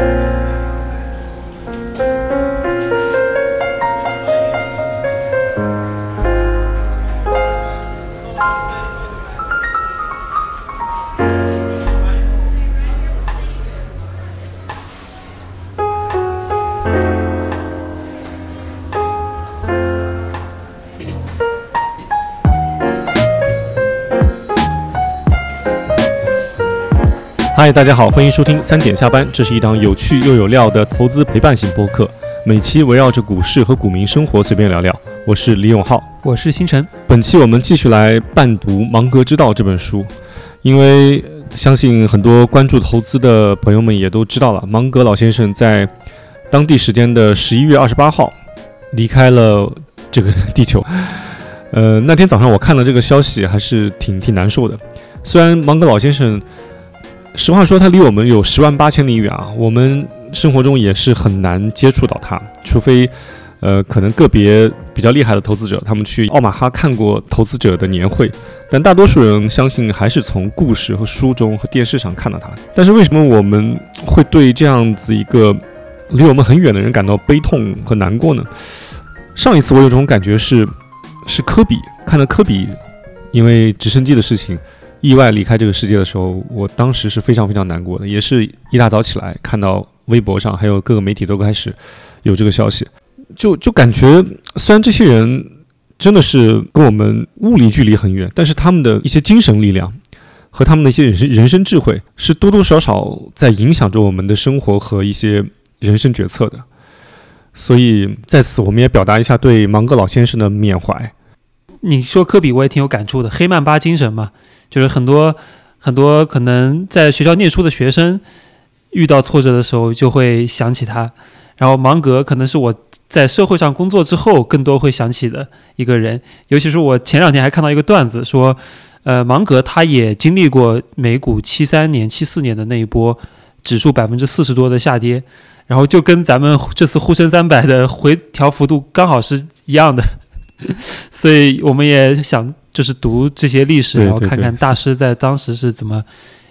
Amen. 嗨，大家好，欢迎收听三点下班。这是一档有趣又有料的投资陪伴型播客，每期围绕着股市和股民生活随便聊聊。我是李永浩，我是星辰。本期我们继续来伴读《芒格之道》这本书，因为相信很多关注投资的朋友们也都知道了，芒格老先生在当地时间的十一月二十八号离开了这个地球。呃，那天早上我看了这个消息，还是挺挺难受的。虽然芒格老先生。实话说，他离我们有十万八千里远啊！我们生活中也是很难接触到他，除非，呃，可能个别比较厉害的投资者，他们去奥马哈看过投资者的年会，但大多数人相信还是从故事和书中和电视上看到他。但是为什么我们会对这样子一个离我们很远的人感到悲痛和难过呢？上一次我有种感觉是，是科比看到科比因为直升机的事情。意外离开这个世界的时候，我当时是非常非常难过的，也是一大早起来看到微博上还有各个媒体都开始有这个消息，就就感觉虽然这些人真的是跟我们物理距离很远，但是他们的一些精神力量和他们的一些人生人生智慧是多多少少在影响着我们的生活和一些人生决策的，所以在此我们也表达一下对芒格老先生的缅怀。你说科比，我也挺有感触的，黑曼巴精神嘛。就是很多很多可能在学校念书的学生遇到挫折的时候就会想起他，然后芒格可能是我在社会上工作之后更多会想起的一个人，尤其是我前两天还看到一个段子说，呃，芒格他也经历过美股七三年、七四年的那一波指数百分之四十多的下跌，然后就跟咱们这次沪深三百的回调幅度刚好是一样的，所以我们也想。就是读这些历史，然后看看大师在当时是怎么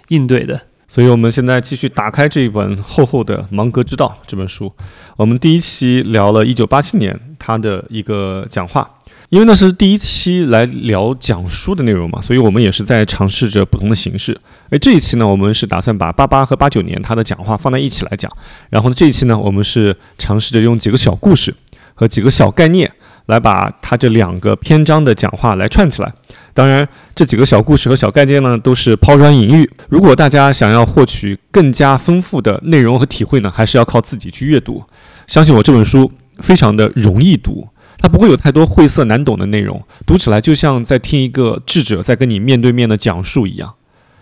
应对的。所以，我们现在继续打开这一本厚厚的《芒格之道》这本书。我们第一期聊了一九八七年他的一个讲话，因为那是第一期来聊讲书的内容嘛，所以我们也是在尝试着不同的形式。哎，这一期呢，我们是打算把八八和八九年他的讲话放在一起来讲。然后呢，这一期呢，我们是尝试着用几个小故事和几个小概念。来把他这两个篇章的讲话来串起来。当然，这几个小故事和小概念呢，都是抛砖引玉。如果大家想要获取更加丰富的内容和体会呢，还是要靠自己去阅读。相信我，这本书非常的容易读，它不会有太多晦涩难懂的内容，读起来就像在听一个智者在跟你面对面的讲述一样。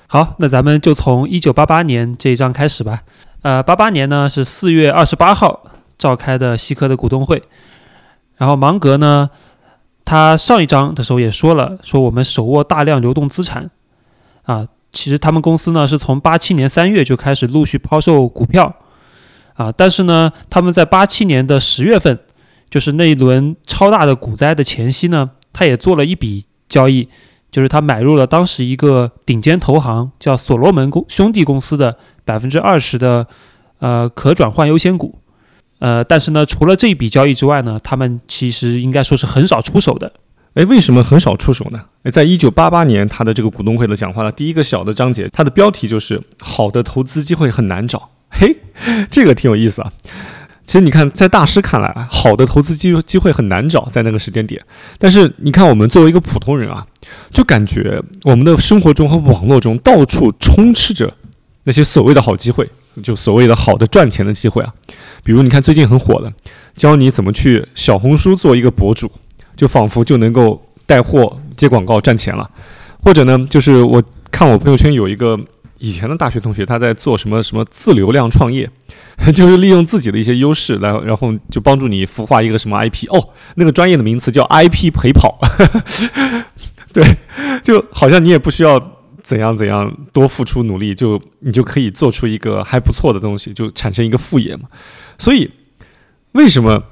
好，那咱们就从一九八八年这一章开始吧。呃，八八年呢是四月二十八号召开的西科的股东会。然后芒格呢，他上一章的时候也说了，说我们手握大量流动资产，啊，其实他们公司呢是从八七年三月就开始陆续抛售股票，啊，但是呢，他们在八七年的十月份，就是那一轮超大的股灾的前夕呢，他也做了一笔交易，就是他买入了当时一个顶尖投行叫所罗门公兄弟公司的百分之二十的呃可转换优先股。呃，但是呢，除了这一笔交易之外呢，他们其实应该说是很少出手的。哎，为什么很少出手呢？哎，在一九八八年他的这个股东会的讲话的第一个小的章节，它的标题就是“好的投资机会很难找”。嘿，这个挺有意思啊。其实你看，在大师看来，好的投资机机会很难找，在那个时间点。但是你看，我们作为一个普通人啊，就感觉我们的生活中和网络中到处充斥着那些所谓的好机会。就所谓的好的赚钱的机会啊，比如你看最近很火的，教你怎么去小红书做一个博主，就仿佛就能够带货接广告赚钱了。或者呢，就是我看我朋友圈有一个以前的大学同学，他在做什么什么自流量创业，就是利用自己的一些优势来，然后就帮助你孵化一个什么 IP 哦，那个专业的名词叫 IP 陪跑，对，就好像你也不需要。怎样怎样多付出努力，就你就可以做出一个还不错的东西，就产生一个副业嘛。所以，为什么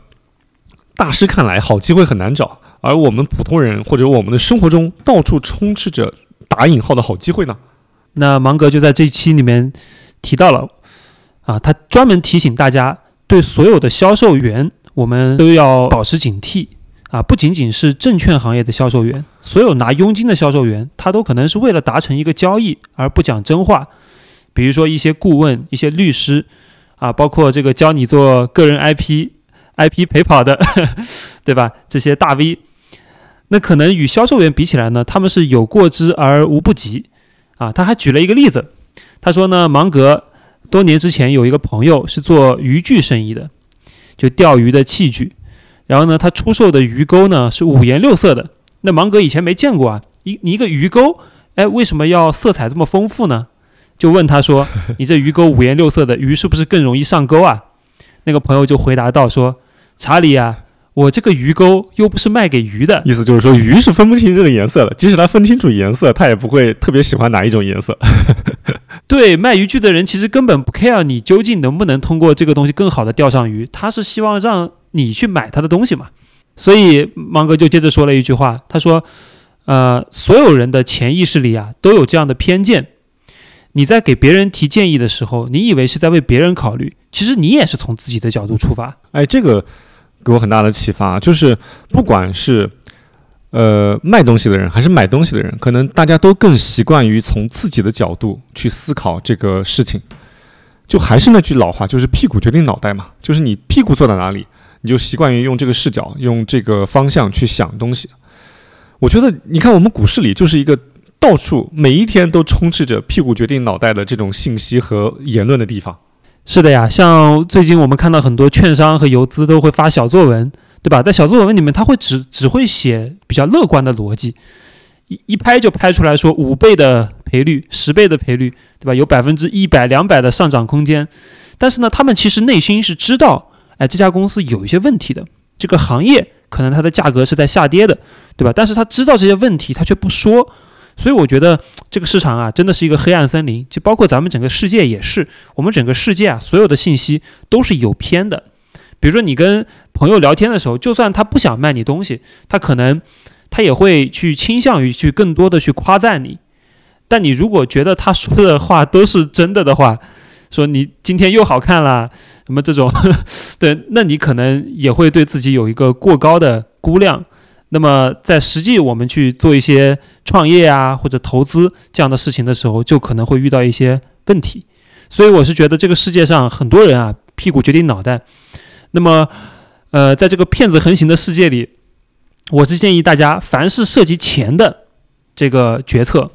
大师看来好机会很难找，而我们普通人或者我们的生活中到处充斥着打引号的好机会呢？那芒格就在这一期里面提到了啊，他专门提醒大家，对所有的销售员，我们都要保持警惕啊！不仅仅是证券行业的销售员，所有拿佣金的销售员，他都可能是为了达成一个交易而不讲真话。比如说一些顾问、一些律师啊，包括这个教你做个人 IP、IP 陪跑的，对吧？这些大 V，那可能与销售员比起来呢，他们是有过之而无不及啊。他还举了一个例子，他说呢，芒格。多年之前，有一个朋友是做渔具生意的，就钓鱼的器具。然后呢，他出售的鱼钩呢是五颜六色的。那芒格以前没见过啊，一你一个鱼钩，哎，为什么要色彩这么丰富呢？就问他说：“你这鱼钩五颜六色的，鱼是不是更容易上钩啊？”那个朋友就回答道：“说查理啊。”我这个鱼钩又不是卖给鱼的，意思就是说鱼是分不清这个颜色的，即使它分清楚颜色，它也不会特别喜欢哪一种颜色。对，卖渔具的人其实根本不 care 你究竟能不能通过这个东西更好的钓上鱼，他是希望让你去买他的东西嘛。所以芒格就接着说了一句话，他说：“呃，所有人的潜意识里啊都有这样的偏见，你在给别人提建议的时候，你以为是在为别人考虑，其实你也是从自己的角度出发。”哎，这个。给我很大的启发，就是不管是呃卖东西的人还是买东西的人，可能大家都更习惯于从自己的角度去思考这个事情。就还是那句老话，就是屁股决定脑袋嘛，就是你屁股坐在哪里，你就习惯于用这个视角、用这个方向去想东西。我觉得，你看我们股市里就是一个到处每一天都充斥着屁股决定脑袋的这种信息和言论的地方。是的呀，像最近我们看到很多券商和游资都会发小作文，对吧？在小作文里面，他会只只会写比较乐观的逻辑，一一拍就拍出来说五倍的赔率、十倍的赔率，对吧？有百分之一百、两百的上涨空间。但是呢，他们其实内心是知道，哎，这家公司有一些问题的，这个行业可能它的价格是在下跌的，对吧？但是他知道这些问题，他却不说。所以我觉得这个市场啊，真的是一个黑暗森林，就包括咱们整个世界也是。我们整个世界啊，所有的信息都是有偏的。比如说你跟朋友聊天的时候，就算他不想卖你东西，他可能他也会去倾向于去更多的去夸赞你。但你如果觉得他说的话都是真的的话，说你今天又好看了，什么这种，对，那你可能也会对自己有一个过高的估量。那么，在实际我们去做一些创业啊或者投资这样的事情的时候，就可能会遇到一些问题。所以，我是觉得这个世界上很多人啊，屁股决定脑袋。那么，呃，在这个骗子横行的世界里，我是建议大家，凡是涉及钱的这个决策，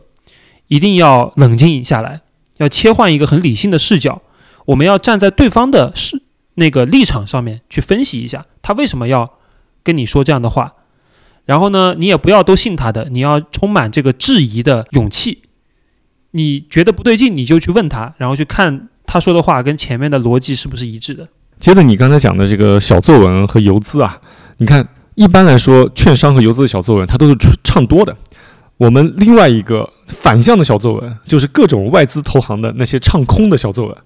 一定要冷静下来，要切换一个很理性的视角。我们要站在对方的视那个立场上面去分析一下，他为什么要跟你说这样的话。然后呢，你也不要都信他的，你要充满这个质疑的勇气。你觉得不对劲，你就去问他，然后去看他说的话跟前面的逻辑是不是一致的。接着你刚才讲的这个小作文和游资啊，你看一般来说，券商和游资的小作文它都是唱多的。我们另外一个反向的小作文，就是各种外资投行的那些唱空的小作文。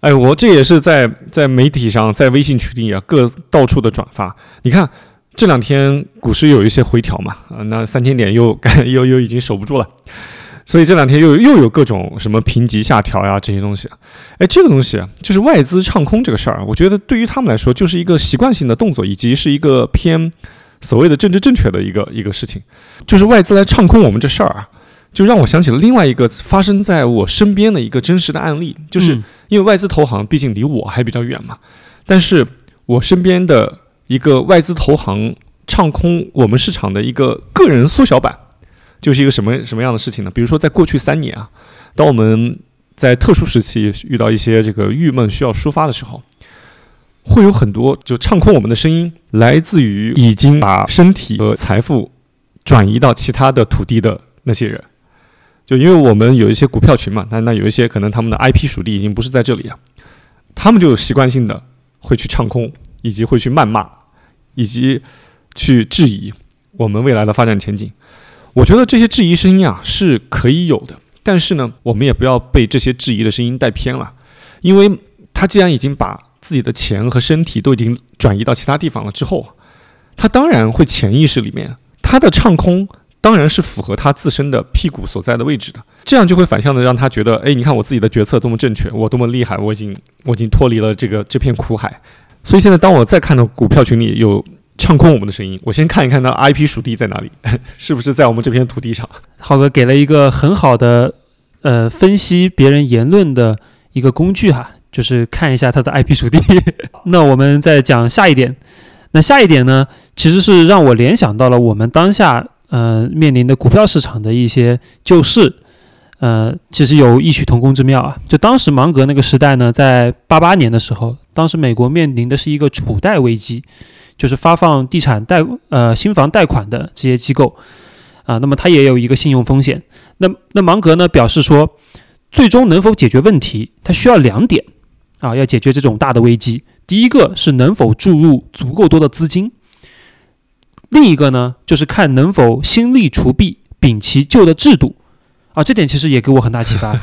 哎，我这也是在在媒体上，在微信群里啊，各到处的转发。你看。这两天股市有一些回调嘛，啊，那三千点又 又又已经守不住了，所以这两天又又有各种什么评级下调呀这些东西，哎，这个东西就是外资唱空这个事儿，我觉得对于他们来说就是一个习惯性的动作，以及是一个偏所谓的政治正确的一个一个事情，就是外资来唱空我们这事儿啊，就让我想起了另外一个发生在我身边的一个真实的案例，就是因为外资投行毕竟离我还比较远嘛，但是我身边的。一个外资投行唱空我们市场的一个个人缩小版，就是一个什么什么样的事情呢？比如说，在过去三年啊，当我们在特殊时期遇到一些这个郁闷需要抒发的时候，会有很多就唱空我们的声音，来自于已经把身体和财富转移到其他的土地的那些人。就因为我们有一些股票群嘛，那那有一些可能他们的 IP 属地已经不是在这里啊，他们就习惯性的会去唱空，以及会去谩骂。以及去质疑我们未来的发展前景，我觉得这些质疑声音啊是可以有的，但是呢，我们也不要被这些质疑的声音带偏了，因为他既然已经把自己的钱和身体都已经转移到其他地方了之后，他当然会潜意识里面他的唱空当然是符合他自身的屁股所在的位置的，这样就会反向的让他觉得，哎，你看我自己的决策多么正确，我多么厉害，我已经我已经脱离了这个这片苦海。所以现在当我再看到股票群里有唱空我们的声音，我先看一看那 IP 属地在哪里，是不是在我们这片土地上？浩哥给了一个很好的呃分析别人言论的一个工具哈，就是看一下他的 IP 属地。那我们再讲下一点，那下一点呢，其实是让我联想到了我们当下呃面临的股票市场的一些救市。呃，其实有异曲同工之妙啊！就当时芒格那个时代呢，在八八年的时候，当时美国面临的是一个储贷危机，就是发放地产贷呃新房贷款的这些机构啊，那么它也有一个信用风险。那那芒格呢表示说，最终能否解决问题，它需要两点啊，要解决这种大的危机。第一个是能否注入足够多的资金，另一个呢就是看能否新力除弊，摒弃旧的制度。啊，这点其实也给我很大启发，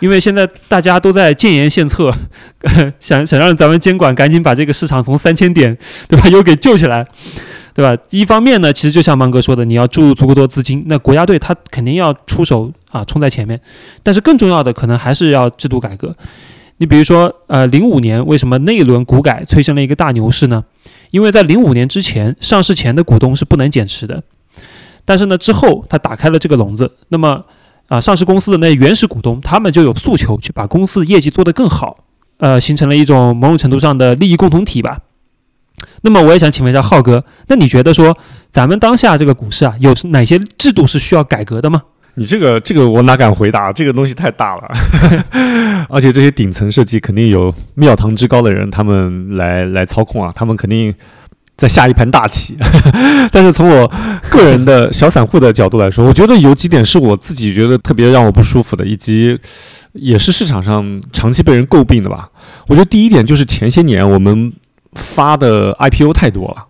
因为现在大家都在建言献策，想想让咱们监管赶紧把这个市场从三千点，对吧，又给救起来，对吧？一方面呢，其实就像芒哥说的，你要注入足够多资金，那国家队他肯定要出手啊，冲在前面。但是更重要的，可能还是要制度改革。你比如说，呃，零五年为什么那一轮股改催生了一个大牛市呢？因为在零五年之前，上市前的股东是不能减持的，但是呢，之后他打开了这个笼子，那么。啊，上市公司的那原始股东，他们就有诉求去把公司业绩做得更好，呃，形成了一种某种程度上的利益共同体吧。那么我也想请问一下浩哥，那你觉得说咱们当下这个股市啊，有哪些制度是需要改革的吗？你这个这个我哪敢回答？这个东西太大了，而且这些顶层设计肯定有庙堂之高的人，他们来来操控啊，他们肯定。在下一盘大棋，但是从我个人的小散户的角度来说，我觉得有几点是我自己觉得特别让我不舒服的，以及也是市场上长期被人诟病的吧。我觉得第一点就是前些年我们发的 IPO 太多了，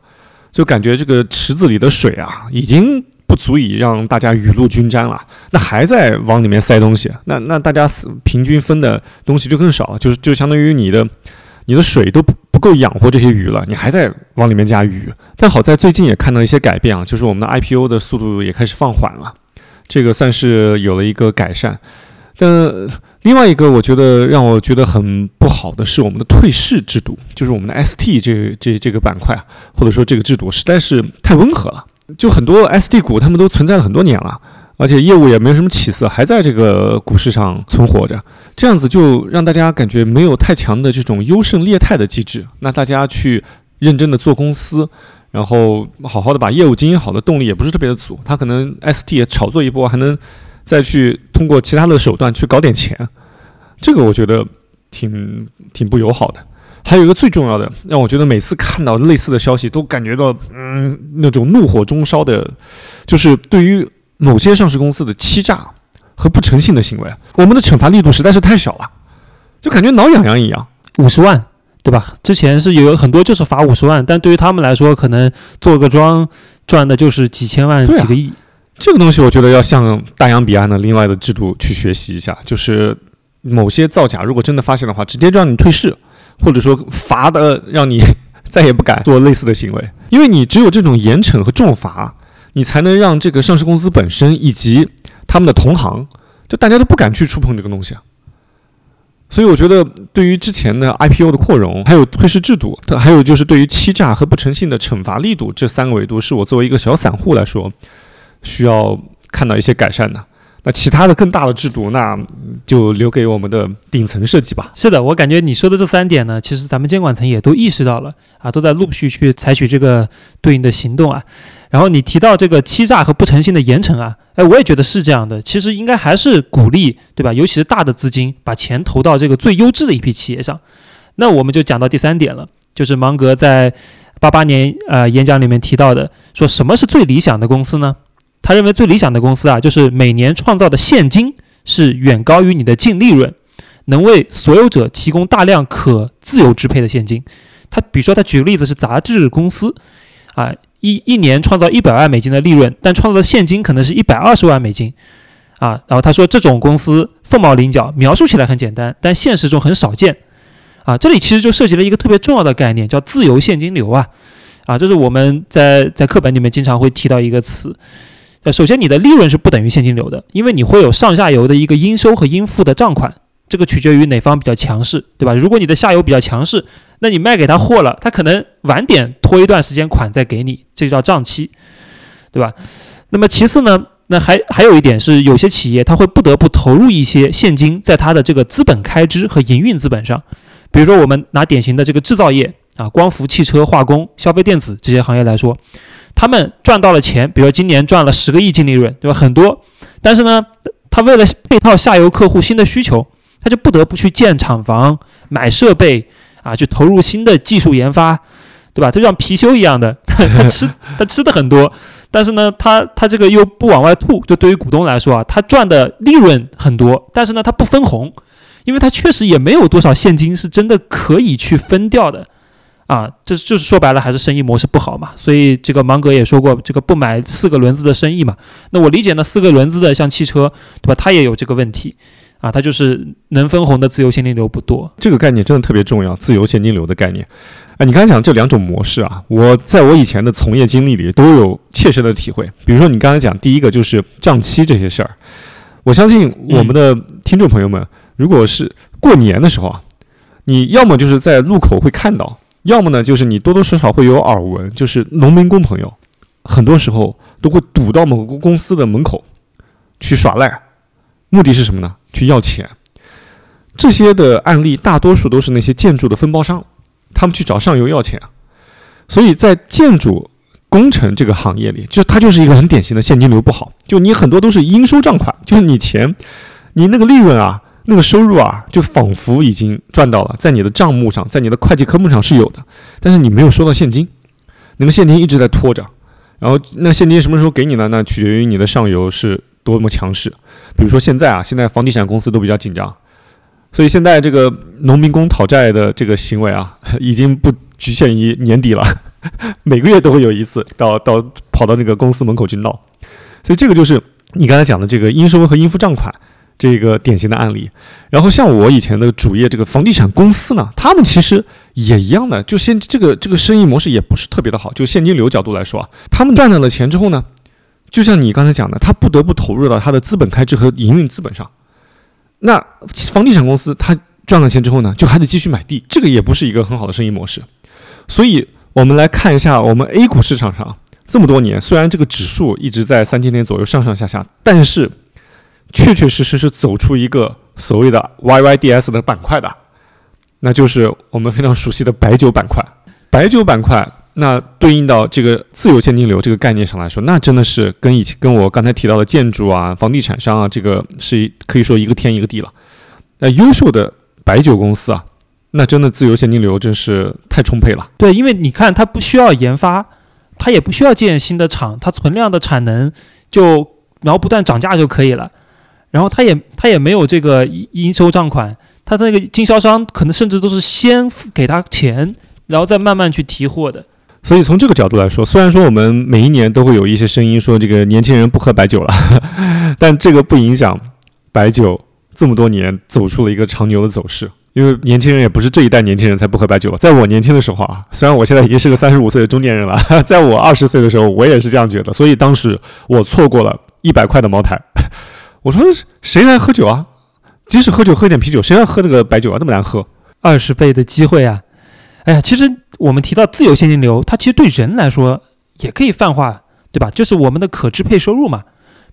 就感觉这个池子里的水啊，已经不足以让大家雨露均沾了，那还在往里面塞东西，那那大家平均分的东西就更少，就是就相当于你的你的水都不。不够养活这些鱼了，你还在往里面加鱼。但好在最近也看到一些改变啊，就是我们的 IPO 的速度也开始放缓了，这个算是有了一个改善。但另外一个我觉得让我觉得很不好的是我们的退市制度，就是我们的 ST 这这这个板块啊，或者说这个制度实在是太温和了。就很多 ST 股他们都存在了很多年了。而且业务也没有什么起色，还在这个股市上存活着，这样子就让大家感觉没有太强的这种优胜劣汰的机制。那大家去认真的做公司，然后好好的把业务经营好的动力也不是特别的足。他可能 ST 炒作一波，还能再去通过其他的手段去搞点钱，这个我觉得挺挺不友好的。还有一个最重要的，让我觉得每次看到类似的消息都感觉到嗯那种怒火中烧的，就是对于。某些上市公司的欺诈和不诚信的行为，我们的惩罚力度实在是太小了，就感觉挠痒痒一样。五十万，对吧？之前是有很多就是罚五十万，但对于他们来说，可能做个庄赚的就是几千万、几个亿。这个东西，我觉得要向大洋彼岸的另外的制度去学习一下，就是某些造假，如果真的发现的话，直接让你退市，或者说罚的让你 再也不敢做类似的行为，因为你只有这种严惩和重罚。你才能让这个上市公司本身以及他们的同行，就大家都不敢去触碰这个东西啊。所以我觉得，对于之前的 IPO 的扩容，还有退市制度，还有就是对于欺诈和不诚信的惩罚力度，这三个维度，是我作为一个小散户来说，需要看到一些改善的。那其他的更大的制度，那就留给我们的顶层设计吧。是的，我感觉你说的这三点呢，其实咱们监管层也都意识到了啊，都在陆续去采取这个对应的行动啊。然后你提到这个欺诈和不诚信的严惩啊，哎，我也觉得是这样的。其实应该还是鼓励，对吧？尤其是大的资金把钱投到这个最优质的一批企业上。那我们就讲到第三点了，就是芒格在八八年呃演讲里面提到的，说什么是最理想的公司呢？他认为最理想的公司啊，就是每年创造的现金是远高于你的净利润，能为所有者提供大量可自由支配的现金。他比如说，他举个例子是杂志公司，啊，一一年创造一百万美金的利润，但创造的现金可能是一百二十万美金，啊，然后他说这种公司凤毛麟角，描述起来很简单，但现实中很少见，啊，这里其实就涉及了一个特别重要的概念，叫自由现金流啊，啊，这是我们在在课本里面经常会提到一个词。呃，首先你的利润是不等于现金流的，因为你会有上下游的一个应收和应付的账款，这个取决于哪方比较强势，对吧？如果你的下游比较强势，那你卖给他货了，他可能晚点拖一段时间款再给你，这叫账期，对吧？那么其次呢，那还还有一点是，有些企业它会不得不投入一些现金在它的这个资本开支和营运资本上，比如说我们拿典型的这个制造业啊，光伏、汽车、化工、消费电子这些行业来说，他们赚到了钱，比如今年赚了十个亿净利润，对吧？很多，但是呢，他为了配套下游客户新的需求，他就不得不去建厂房、买设备啊，去投入新的技术研发，对吧？就像貔貅一样的，他吃他吃的很多，但是呢，他他这个又不往外吐，就对于股东来说啊，他赚的利润很多，但是呢，他不分红，因为他确实也没有多少现金是真的可以去分掉的。啊，这就是说白了，还是生意模式不好嘛。所以这个芒格也说过，这个不买四个轮子的生意嘛。那我理解呢，四个轮子的像汽车，对吧？它也有这个问题啊，它就是能分红的自由现金流不多。这个概念真的特别重要，自由现金流的概念。哎，你刚才讲这两种模式啊，我在我以前的从业经历里都有切身的体会。比如说你刚才讲第一个就是账期这些事儿，我相信我们的听众朋友们，如果是过年的时候啊，你要么就是在路口会看到。要么呢，就是你多多少少会有耳闻，就是农民工朋友，很多时候都会堵到某个公司的门口去耍赖，目的是什么呢？去要钱。这些的案例大多数都是那些建筑的分包商，他们去找上游要钱。所以在建筑工程这个行业里，就它就是一个很典型的现金流不好，就你很多都是应收账款，就是你钱，你那个利润啊。那个收入啊，就仿佛已经赚到了，在你的账目上，在你的会计科目上是有的，但是你没有收到现金，那个现金一直在拖着，然后那现金什么时候给你呢？那取决于你的上游是多么强势。比如说现在啊，现在房地产公司都比较紧张，所以现在这个农民工讨债的这个行为啊，已经不局限于年底了，每个月都会有一次到到跑到那个公司门口去闹，所以这个就是你刚才讲的这个应收和应付账款。这个典型的案例，然后像我以前的主业这个房地产公司呢，他们其实也一样的，就现这个这个生意模式也不是特别的好，就现金流角度来说啊，他们赚到了钱之后呢，就像你刚才讲的，他不得不投入到他的资本开支和营运资本上。那房地产公司他赚了钱之后呢，就还得继续买地，这个也不是一个很好的生意模式。所以我们来看一下我们 A 股市场上这么多年，虽然这个指数一直在三千点左右上上下下，但是。确确实实是走出一个所谓的 YYDS 的板块的，那就是我们非常熟悉的白酒板块。白酒板块，那对应到这个自由现金流这个概念上来说，那真的是跟以前跟我刚才提到的建筑啊、房地产商啊，这个是可以说一个天一个地了。那优秀的白酒公司啊，那真的自由现金流真是太充沛了。对，因为你看，它不需要研发，它也不需要建新的厂，它存量的产能就然后不断涨价就可以了。然后他也他也没有这个应收账款，他的那个经销商可能甚至都是先付给他钱，然后再慢慢去提货的。所以从这个角度来说，虽然说我们每一年都会有一些声音说这个年轻人不喝白酒了，但这个不影响白酒这么多年走出了一个长牛的走势。因为年轻人也不是这一代年轻人才不喝白酒，在我年轻的时候啊，虽然我现在已经是个三十五岁的中年人了，在我二十岁的时候，我也是这样觉得。所以当时我错过了一百块的茅台。我说谁来喝酒啊？即使喝酒喝点啤酒，谁要喝那个白酒啊？那么难喝，二十倍的机会啊！哎呀，其实我们提到自由现金流，它其实对人来说也可以泛化，对吧？就是我们的可支配收入嘛。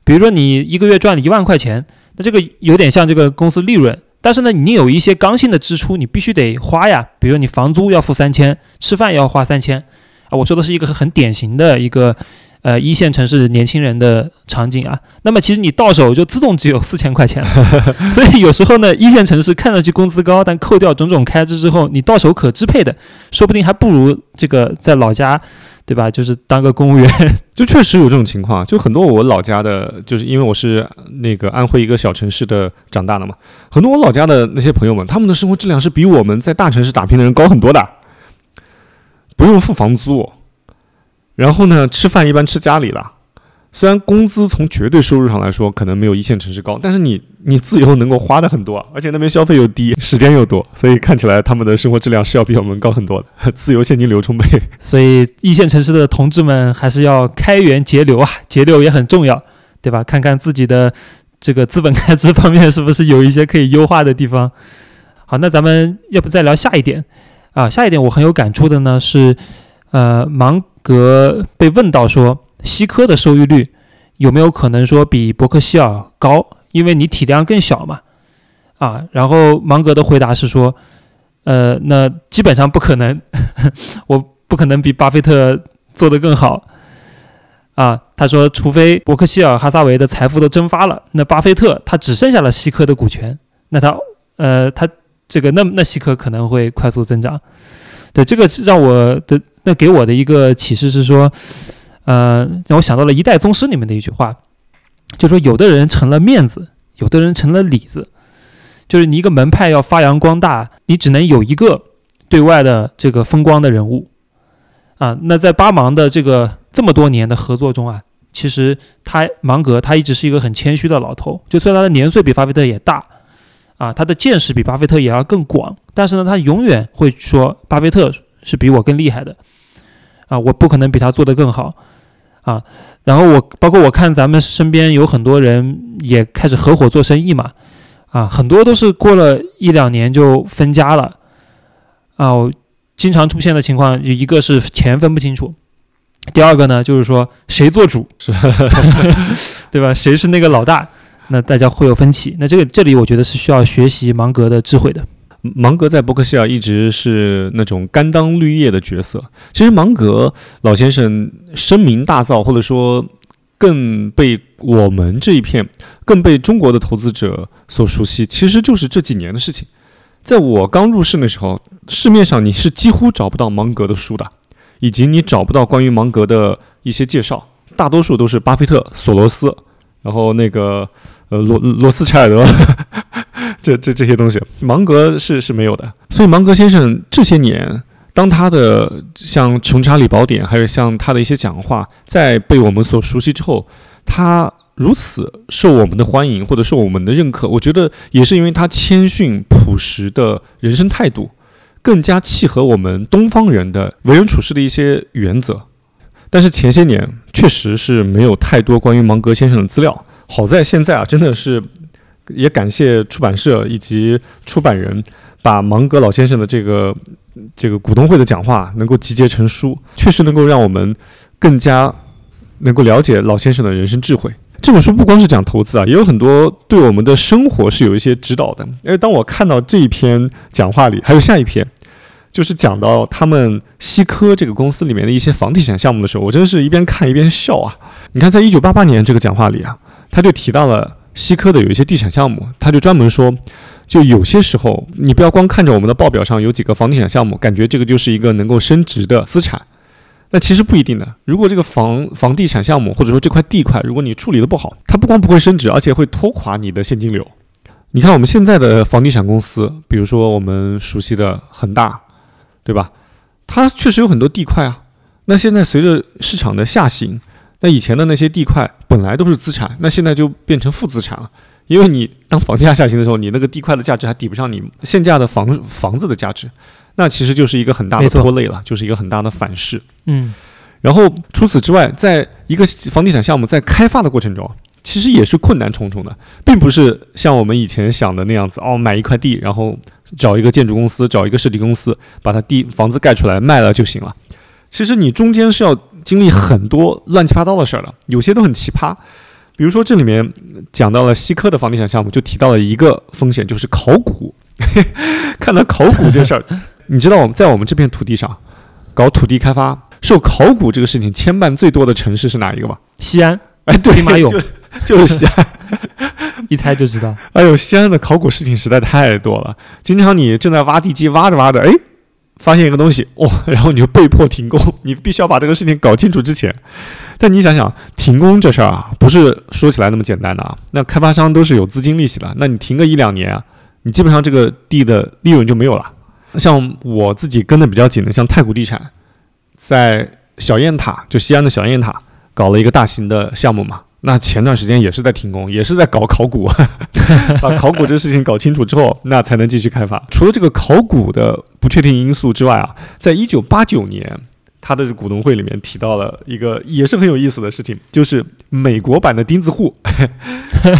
比如说你一个月赚了一万块钱，那这个有点像这个公司利润，但是呢，你有一些刚性的支出，你必须得花呀。比如你房租要付三千，吃饭要花三千啊。我说的是一个很典型的一个。呃，一线城市年轻人的场景啊，那么其实你到手就自动只有四千块钱了，所以有时候呢，一线城市看上去工资高，但扣掉种种开支之后，你到手可支配的，说不定还不如这个在老家，对吧？就是当个公务员，就确实有这种情况。就很多我老家的，就是因为我是那个安徽一个小城市的长大的嘛，很多我老家的那些朋友们，他们的生活质量是比我们在大城市打拼的人高很多的，不用付房租。然后呢，吃饭一般吃家里的，虽然工资从绝对收入上来说可能没有一线城市高，但是你你自由能够花的很多，而且那边消费又低，时间又多，所以看起来他们的生活质量是要比我们高很多的，自由现金流充沛。所以一线城市的同志们还是要开源节流啊，节流也很重要。对吧？看看自己的这个资本开支方面是不是有一些可以优化的地方。好，那咱们要不再聊下一点啊？下一点我很有感触的呢是，呃，忙格被问到说，西科的收益率有没有可能说比伯克希尔高？因为你体量更小嘛。啊，然后芒格的回答是说，呃，那基本上不可能，我不可能比巴菲特做得更好。啊，他说，除非伯克希尔哈撒韦的财富都蒸发了，那巴菲特他只剩下了西科的股权，那他，呃，他这个那那西科可能会快速增长。对，这个让我的那给我的一个启示是说，呃，让我想到了一代宗师里面的一句话，就说有的人成了面子，有的人成了里子。就是你一个门派要发扬光大，你只能有一个对外的这个风光的人物啊。那在巴芒的这个这么多年的合作中啊，其实他芒格他一直是一个很谦虚的老头，就虽然他的年岁比巴菲特也大啊，他的见识比巴菲特也要更广，但是呢，他永远会说巴菲特是比我更厉害的啊，我不可能比他做得更好啊。然后我包括我看咱们身边有很多人也开始合伙做生意嘛。啊，很多都是过了一两年就分家了，啊，经常出现的情况，一个是钱分不清楚，第二个呢就是说谁做主，是，对吧？谁是那个老大，那大家会有分歧。那这个这里我觉得是需要学习芒格的智慧的。芒格在伯克希尔一直是那种甘当绿叶的角色。其实芒格老先生声名大噪，或者说。更被我们这一片，更被中国的投资者所熟悉，其实就是这几年的事情。在我刚入市的时候，市面上你是几乎找不到芒格的书的，以及你找不到关于芒格的一些介绍，大多数都是巴菲特、索罗斯，然后那个呃罗罗斯柴尔德，这这这些东西，芒格是是没有的。所以芒格先生这些年。当他的像《穷查理宝典》，还有像他的一些讲话，在被我们所熟悉之后，他如此受我们的欢迎或者受我们的认可，我觉得也是因为他谦逊朴实的人生态度，更加契合我们东方人的为人处事的一些原则。但是前些年确实是没有太多关于芒格先生的资料，好在现在啊，真的是也感谢出版社以及出版人把芒格老先生的这个。这个股东会的讲话能够集结成书，确实能够让我们更加能够了解老先生的人生智慧。这本书不光是讲投资啊，也有很多对我们的生活是有一些指导的。因为当我看到这一篇讲话里，还有下一篇，就是讲到他们西科这个公司里面的一些房地产项目的时候，我真是一边看一边笑啊！你看，在一九八八年这个讲话里啊，他就提到了西科的有一些地产项目，他就专门说。就有些时候，你不要光看着我们的报表上有几个房地产项目，感觉这个就是一个能够升值的资产。那其实不一定的。如果这个房房地产项目或者说这块地块，如果你处理的不好，它不光不会升值，而且会拖垮你的现金流。你看我们现在的房地产公司，比如说我们熟悉的恒大，对吧？它确实有很多地块啊。那现在随着市场的下行，那以前的那些地块本来都是资产，那现在就变成负资产了。因为你当房价下行的时候，你那个地块的价值还抵不上你现价的房房子的价值，那其实就是一个很大的拖累了，就是一个很大的反噬。嗯，然后除此之外，在一个房地产项目在开发的过程中，其实也是困难重重的，并不是像我们以前想的那样子哦，买一块地，然后找一个建筑公司，找一个设计公司，把它地房子盖出来卖了就行了。其实你中间是要经历很多乱七八糟的事儿了，有些都很奇葩。比如说，这里面讲到了西科的房地产项目，就提到了一个风险，就是考古。看到考古这事儿，你知道我们在我们这片土地上搞土地开发，受考古这个事情牵绊最多的城市是哪一个吗？西安。哎，对，兵马俑，就是西安，一猜就知道。哎呦，西安的考古事情实在太多了，经常你正在挖地基，挖着挖着，哎。发现一个东西哦，然后你就被迫停工，你必须要把这个事情搞清楚之前。但你想想，停工这事儿啊，不是说起来那么简单的啊。那开发商都是有资金利息的，那你停个一两年啊，你基本上这个地的利润就没有了。像我自己跟的比较紧的，像太古地产，在小雁塔，就西安的小雁塔，搞了一个大型的项目嘛。那前段时间也是在停工，也是在搞考古，把考古这个事情搞清楚之后，那才能继续开发。除了这个考古的不确定因素之外啊，在一九八九年，他的股东会里面提到了一个也是很有意思的事情，就是美国版的钉子户。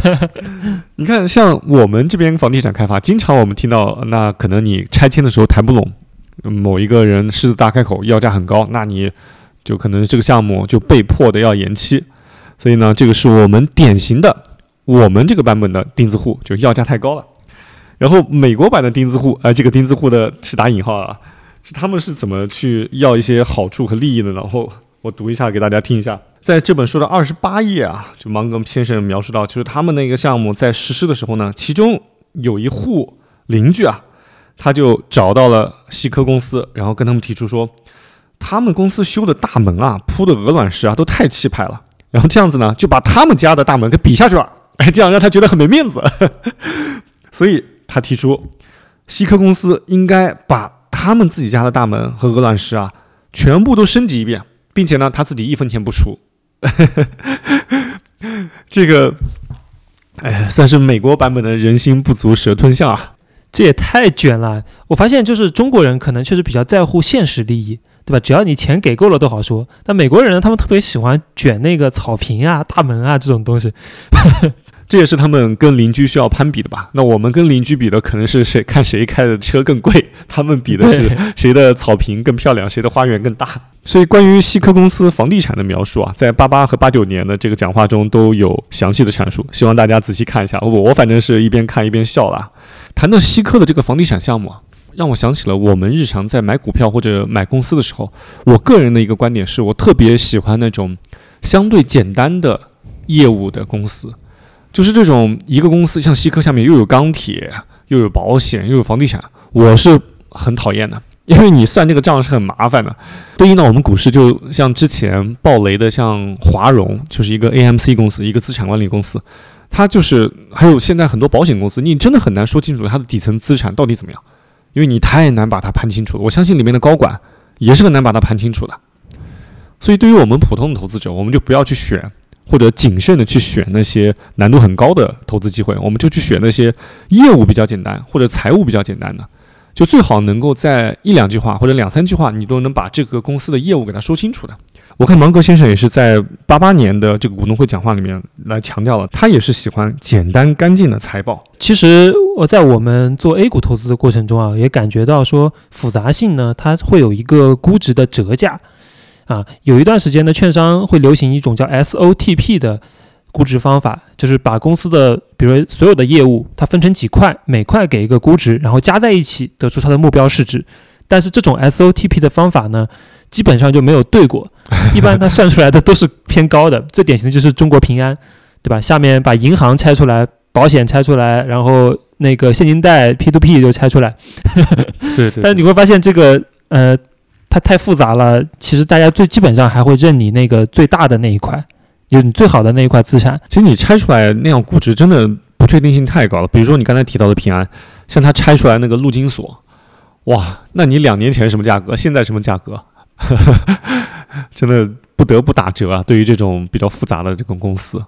你看，像我们这边房地产开发，经常我们听到，那可能你拆迁的时候谈不拢，某一个人狮子大开口，要价很高，那你就可能这个项目就被迫的要延期。所以呢，这个是我们典型的我们这个版本的钉子户，就要价太高了。然后美国版的钉子户，呃，这个钉子户的是打引号啊。是他们是怎么去要一些好处和利益的？然后我读一下给大家听一下，在这本书的二十八页啊，就芒格先生描述到，就是他们那个项目在实施的时候呢，其中有一户邻居啊，他就找到了西科公司，然后跟他们提出说，他们公司修的大门啊，铺的鹅卵石啊，都太气派了，然后这样子呢，就把他们家的大门给比下去了，哎，这样让他觉得很没面子，所以他提出，西科公司应该把。他们自己家的大门和鹅卵石啊，全部都升级一遍，并且呢，他自己一分钱不出。这个，哎，算是美国版本的人心不足蛇吞象啊！这也太卷了。我发现，就是中国人可能确实比较在乎现实利益，对吧？只要你钱给够了都好说。但美国人呢，他们特别喜欢卷那个草坪啊、大门啊这种东西。这也是他们跟邻居需要攀比的吧？那我们跟邻居比的可能是谁看谁开的车更贵，他们比的是谁的草坪更漂亮，谁的花园更大。所以关于西科公司房地产的描述啊，在八八和八九年的这个讲话中都有详细的阐述，希望大家仔细看一下。我我反正是一边看一边笑了。谈到西科的这个房地产项目啊，让我想起了我们日常在买股票或者买公司的时候，我个人的一个观点是我特别喜欢那种相对简单的业务的公司。就是这种一个公司，像西科下面又有钢铁，又有保险，又有房地产，我是很讨厌的，因为你算这个账是很麻烦的。对应到我们股市，就像之前暴雷的，像华融，就是一个 AMC 公司，一个资产管理公司，它就是还有现在很多保险公司，你真的很难说清楚它的底层资产到底怎么样，因为你太难把它盘清楚了。我相信里面的高管也是很难把它盘清楚的。所以对于我们普通的投资者，我们就不要去选。或者谨慎的去选那些难度很高的投资机会，我们就去选那些业务比较简单或者财务比较简单的，就最好能够在一两句话或者两三句话，你都能把这个公司的业务给他说清楚的。我看芒格先生也是在八八年的这个股东会讲话里面来强调了，他也是喜欢简单干净的财报。其实我在我们做 A 股投资的过程中啊，也感觉到说复杂性呢，它会有一个估值的折价。啊，有一段时间呢，券商会流行一种叫 SOTP 的估值方法，就是把公司的，比如所有的业务，它分成几块，每块给一个估值，然后加在一起得出它的目标市值。但是这种 SOTP 的方法呢，基本上就没有对过，一般它算出来的都是偏高的。最典型的就是中国平安，对吧？下面把银行拆出来，保险拆出来，然后那个现金贷 P to P 就拆出来。对对。但是你会发现这个，呃。它太复杂了，其实大家最基本上还会认你那个最大的那一块，就是你最好的那一块资产。其实你拆出来那样估值真的不确定性太高了。比如说你刚才提到的平安，像它拆出来那个陆金所，哇，那你两年前什么价格，现在什么价格，真的不得不打折啊！对于这种比较复杂的这种公司，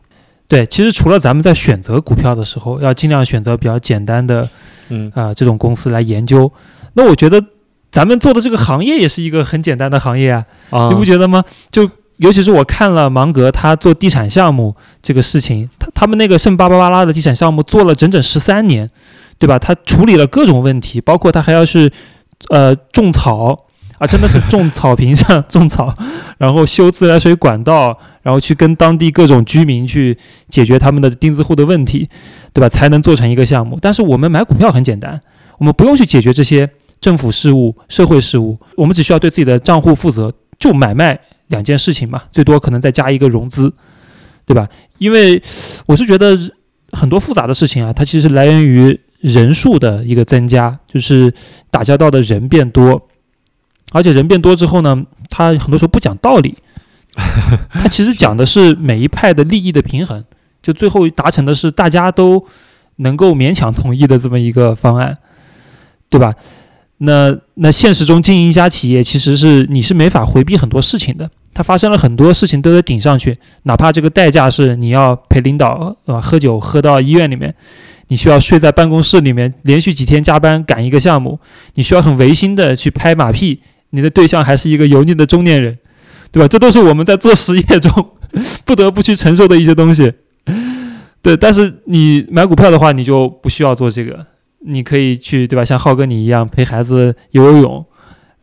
对，其实除了咱们在选择股票的时候要尽量选择比较简单的，嗯啊这种公司来研究，那我觉得。咱们做的这个行业也是一个很简单的行业啊，你不觉得吗？就尤其是我看了芒格他做地产项目这个事情，他他们那个圣巴巴巴拉的地产项目做了整整十三年，对吧？他处理了各种问题，包括他还要是呃种草啊，真的是种草坪上种草，然后修自来水管道，然后去跟当地各种居民去解决他们的钉子户的问题，对吧？才能做成一个项目。但是我们买股票很简单，我们不用去解决这些。政府事务、社会事务，我们只需要对自己的账户负责，就买卖两件事情嘛，最多可能再加一个融资，对吧？因为我是觉得很多复杂的事情啊，它其实来源于人数的一个增加，就是打交道的人变多，而且人变多之后呢，他很多时候不讲道理，他其实讲的是每一派的利益的平衡，就最后达成的是大家都能够勉强同意的这么一个方案，对吧？那那现实中经营一家企业，其实是你是没法回避很多事情的。它发生了很多事情都得顶上去，哪怕这个代价是你要陪领导啊喝酒喝到医院里面，你需要睡在办公室里面连续几天加班赶一个项目，你需要很违心的去拍马屁，你的对象还是一个油腻的中年人，对吧？这都是我们在做实业中 不得不去承受的一些东西。对，但是你买股票的话，你就不需要做这个，你可以去，对吧？像浩哥你一样陪孩子游游泳，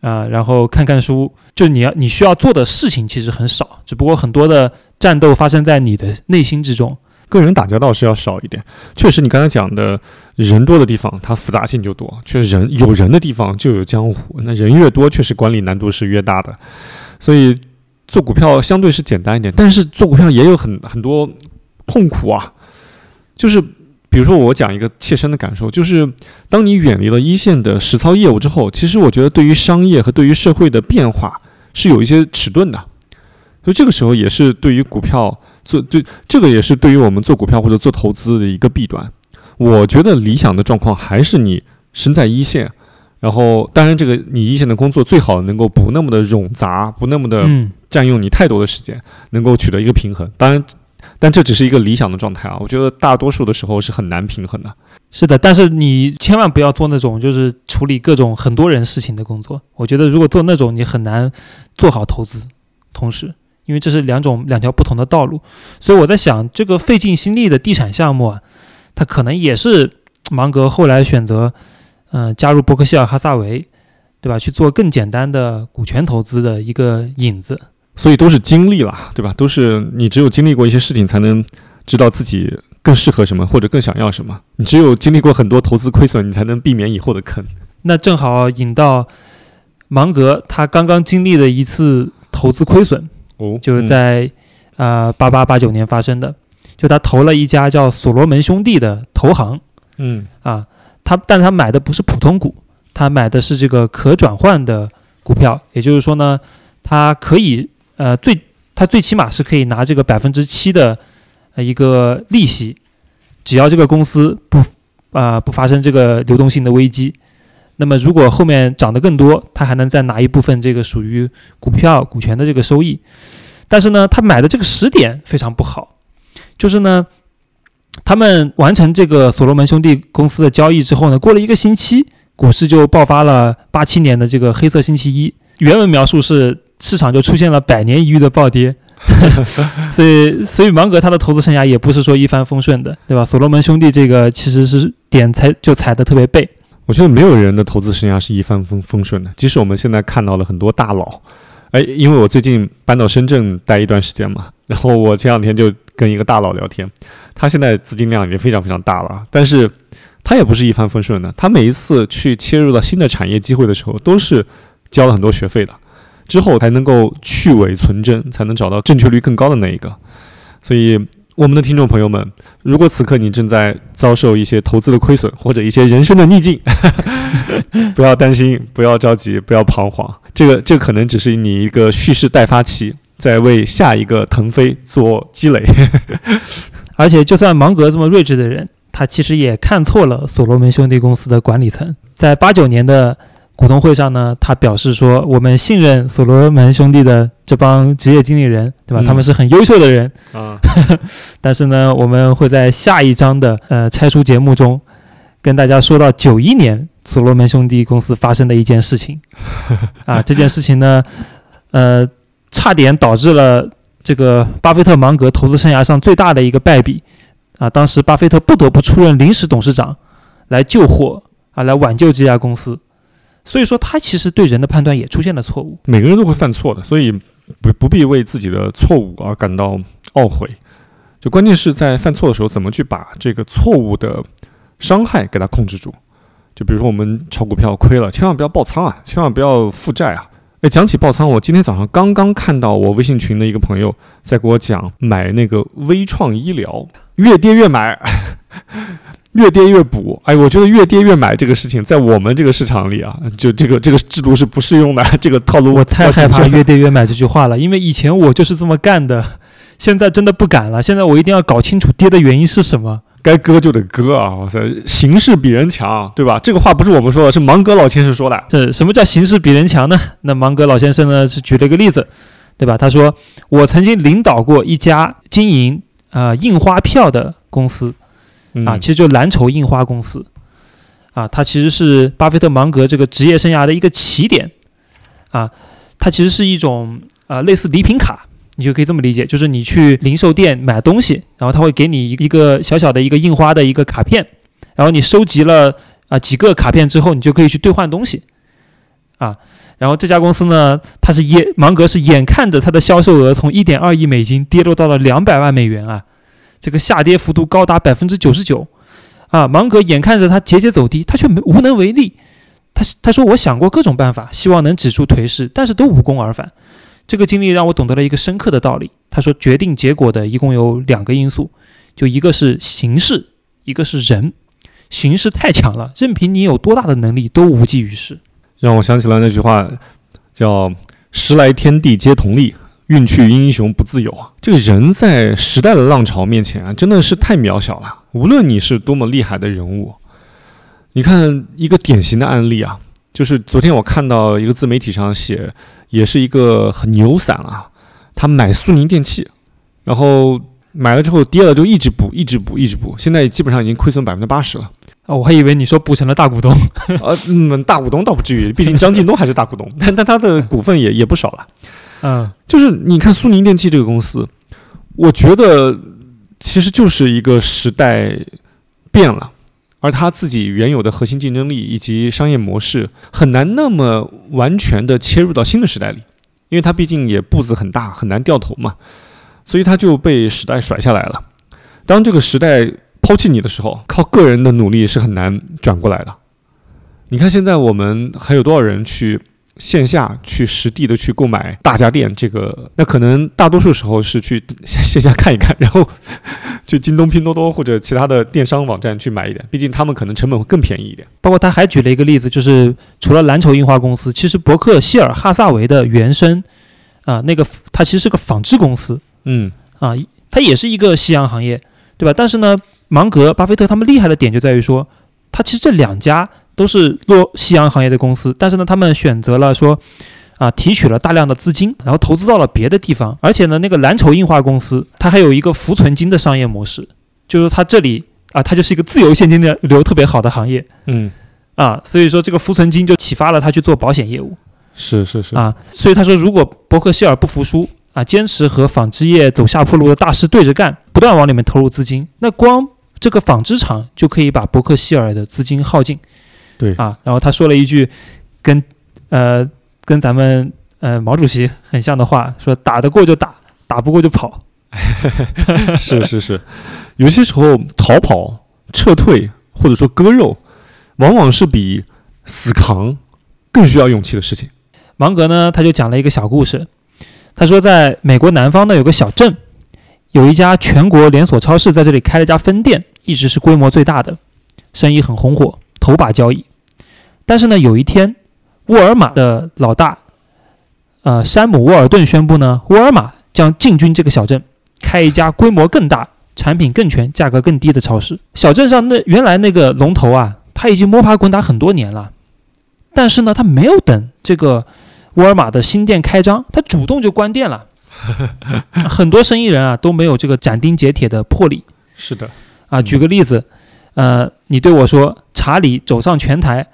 啊，然后看看书。就你要你需要做的事情其实很少，只不过很多的战斗发生在你的内心之中。个人打交道是要少一点，确实，你刚才讲的人多的地方，它复杂性就多。确实，人有人的地方就有江湖，那人越多，确实管理难度是越大的。所以做股票相对是简单一点，但是做股票也有很很多痛苦啊。就是比如说，我讲一个切身的感受，就是当你远离了一线的实操业务之后，其实我觉得对于商业和对于社会的变化是有一些迟钝的。所以这个时候也是对于股票。做对这个也是对于我们做股票或者做投资的一个弊端。我觉得理想的状况还是你身在一线，然后当然这个你一线的工作最好能够不那么的冗杂，不那么的占用你太多的时间，能够取得一个平衡。当然，但这只是一个理想的状态啊。我觉得大多数的时候是很难平衡的。是的，但是你千万不要做那种就是处理各种很多人事情的工作。我觉得如果做那种，你很难做好投资，同时。因为这是两种两条不同的道路，所以我在想，这个费尽心力的地产项目啊，它可能也是芒格后来选择，嗯，加入伯克希尔哈萨维，对吧？去做更简单的股权投资的一个引子。所以都是经历了，对吧？都是你只有经历过一些事情，才能知道自己更适合什么，或者更想要什么。你只有经历过很多投资亏损，你才能避免以后的坑。那正好引到芒格他刚刚经历的一次投资亏损。就是在，呃，八八八九年发生的，就他投了一家叫所罗门兄弟的投行，嗯，啊，他，但他买的不是普通股，他买的是这个可转换的股票，也就是说呢，他可以，呃，最，他最起码是可以拿这个百分之七的，呃，一个利息，只要这个公司不，啊，不发生这个流动性的危机。那么，如果后面涨得更多，他还能再拿一部分这个属于股票股权的这个收益。但是呢，他买的这个时点非常不好，就是呢，他们完成这个所罗门兄弟公司的交易之后呢，过了一个星期，股市就爆发了八七年的这个黑色星期一。原文描述是市场就出现了百年一遇的暴跌，所以所以芒格他的投资生涯也不是说一帆风顺的，对吧？所罗门兄弟这个其实是点踩就踩得特别背。我觉得没有人的投资生涯是一帆风风顺的。即使我们现在看到了很多大佬，哎，因为我最近搬到深圳待一段时间嘛，然后我前两天就跟一个大佬聊天，他现在资金量已经非常非常大了，但是他也不是一帆风顺的。他每一次去切入到新的产业机会的时候，都是交了很多学费的，之后才能够去伪存真，才能找到正确率更高的那一个。所以。我们的听众朋友们，如果此刻你正在遭受一些投资的亏损或者一些人生的逆境，不要担心，不要着急，不要彷徨。这个，这可能只是你一个蓄势待发期，在为下一个腾飞做积累。而且，就算芒格这么睿智的人，他其实也看错了所罗门兄弟公司的管理层，在八九年的。股东会上呢，他表示说：“我们信任所罗门兄弟的这帮职业经理人，对吧？他们是很优秀的人啊。但是呢，我们会在下一章的呃拆书节目中，跟大家说到九一年所罗门兄弟公司发生的一件事情 啊。这件事情呢，呃，差点导致了这个巴菲特芒格投资生涯上最大的一个败笔啊。当时巴菲特不得不出任临时董事长来救火啊，来挽救这家公司。”所以说，他其实对人的判断也出现了错误。每个人都会犯错的，所以不不必为自己的错误而感到懊悔。就关键是在犯错的时候，怎么去把这个错误的伤害给它控制住。就比如说我们炒股票亏了，千万不要爆仓啊，千万不要负债啊。哎，讲起爆仓，我今天早上刚刚看到我微信群的一个朋友在给我讲买那个微创医疗，越跌越买。越跌越补，哎，我觉得越跌越买这个事情，在我们这个市场里啊，就这个这个制度是不适用的。这个套路我太害怕“越跌越买”这句话了，因为以前我就是这么干的，现在真的不敢了。现在我一定要搞清楚跌的原因是什么，该割就得割啊！哇塞，形势比人强，对吧？这个话不是我们说的，是芒格老先生说的。这什么叫形势比人强呢？那芒格老先生呢是举了一个例子，对吧？他说我曾经领导过一家经营啊印花票的公司。啊，其实就蓝筹印花公司，啊，它其实是巴菲特芒格这个职业生涯的一个起点，啊，它其实是一种呃类似礼品卡，你就可以这么理解，就是你去零售店买东西，然后他会给你一个小小的一个印花的一个卡片，然后你收集了啊几个卡片之后，你就可以去兑换东西。啊。然后这家公司呢，它是眼芒格是眼看着它的销售额从一点二亿美金跌落到了两百万美元啊，这个下跌幅度高达百分之九十九啊。芒格眼看着它节节走低，他却没无能为力。他他说我想过各种办法，希望能止住颓势，但是都无功而返。这个经历让我懂得了一个深刻的道理。他说，决定结果的一共有两个因素，就一个是形势，一个是人。形势太强了，任凭你有多大的能力，都无济于事。让我想起了那句话，叫“时来天地皆同力，运去英雄不自由”啊。这个人在时代的浪潮面前啊，真的是太渺小了。无论你是多么厉害的人物，你看一个典型的案例啊，就是昨天我看到一个自媒体上写，也是一个很牛散啊，他买苏宁电器，然后买了之后跌了就一直补，一直补，一直补，现在基本上已经亏损百分之八十了。啊，我还以为你说补成了大股东，呃，嗯，大股东倒不至于，毕竟张近东还是大股东，但但他的股份也也不少了。嗯，就是你看苏宁电器这个公司，我觉得其实就是一个时代变了，而他自己原有的核心竞争力以及商业模式很难那么完全的切入到新的时代里，因为他毕竟也步子很大，很难掉头嘛，所以他就被时代甩下来了。当这个时代。抛弃你的时候，靠个人的努力是很难转过来的。你看，现在我们还有多少人去线下去实地的去购买大家电？这个那可能大多数时候是去线下看一看，然后去京东、拼多多或者其他的电商网站去买一点，毕竟他们可能成本会更便宜一点。包括他还举了一个例子，就是除了蓝筹印花公司，其实伯克希尔哈萨维的原生啊，那个它其实是个纺织公司，嗯啊，它也是一个夕阳行业，对吧？但是呢。芒格、巴菲特他们厉害的点就在于说，他其实这两家都是做夕阳行业的公司，但是呢，他们选择了说，啊，提取了大量的资金，然后投资到了别的地方，而且呢，那个蓝筹印花公司它还有一个浮存金的商业模式，就是它这里啊，它就是一个自由现金流特别好的行业，嗯，啊，所以说这个浮存金就启发了他去做保险业务，是是是。啊，所以他说，如果伯克希尔不服输啊，坚持和纺织业走下坡路的大师对着干，不断往里面投入资金，那光这个纺织厂就可以把伯克希尔的资金耗尽，对啊，然后他说了一句跟呃跟咱们呃毛主席很像的话，说打得过就打，打不过就跑。是是是，有些时候逃跑、撤退或者说割肉，往往是比死扛更需要勇气的事情。芒格呢，他就讲了一个小故事，他说在美国南方呢有个小镇，有一家全国连锁超市在这里开了家分店。一直是规模最大的，生意很红火，头把交椅。但是呢，有一天，沃尔玛的老大，呃，山姆·沃尔顿宣布呢，沃尔玛将进军这个小镇，开一家规模更大、产品更全、价格更低的超市。小镇上那原来那个龙头啊，他已经摸爬滚打很多年了，但是呢，他没有等这个沃尔玛的新店开张，他主动就关店了。很多生意人啊都没有这个斩钉截铁的魄力。是的。啊，举个例子，呃，你对我说查理走上拳台，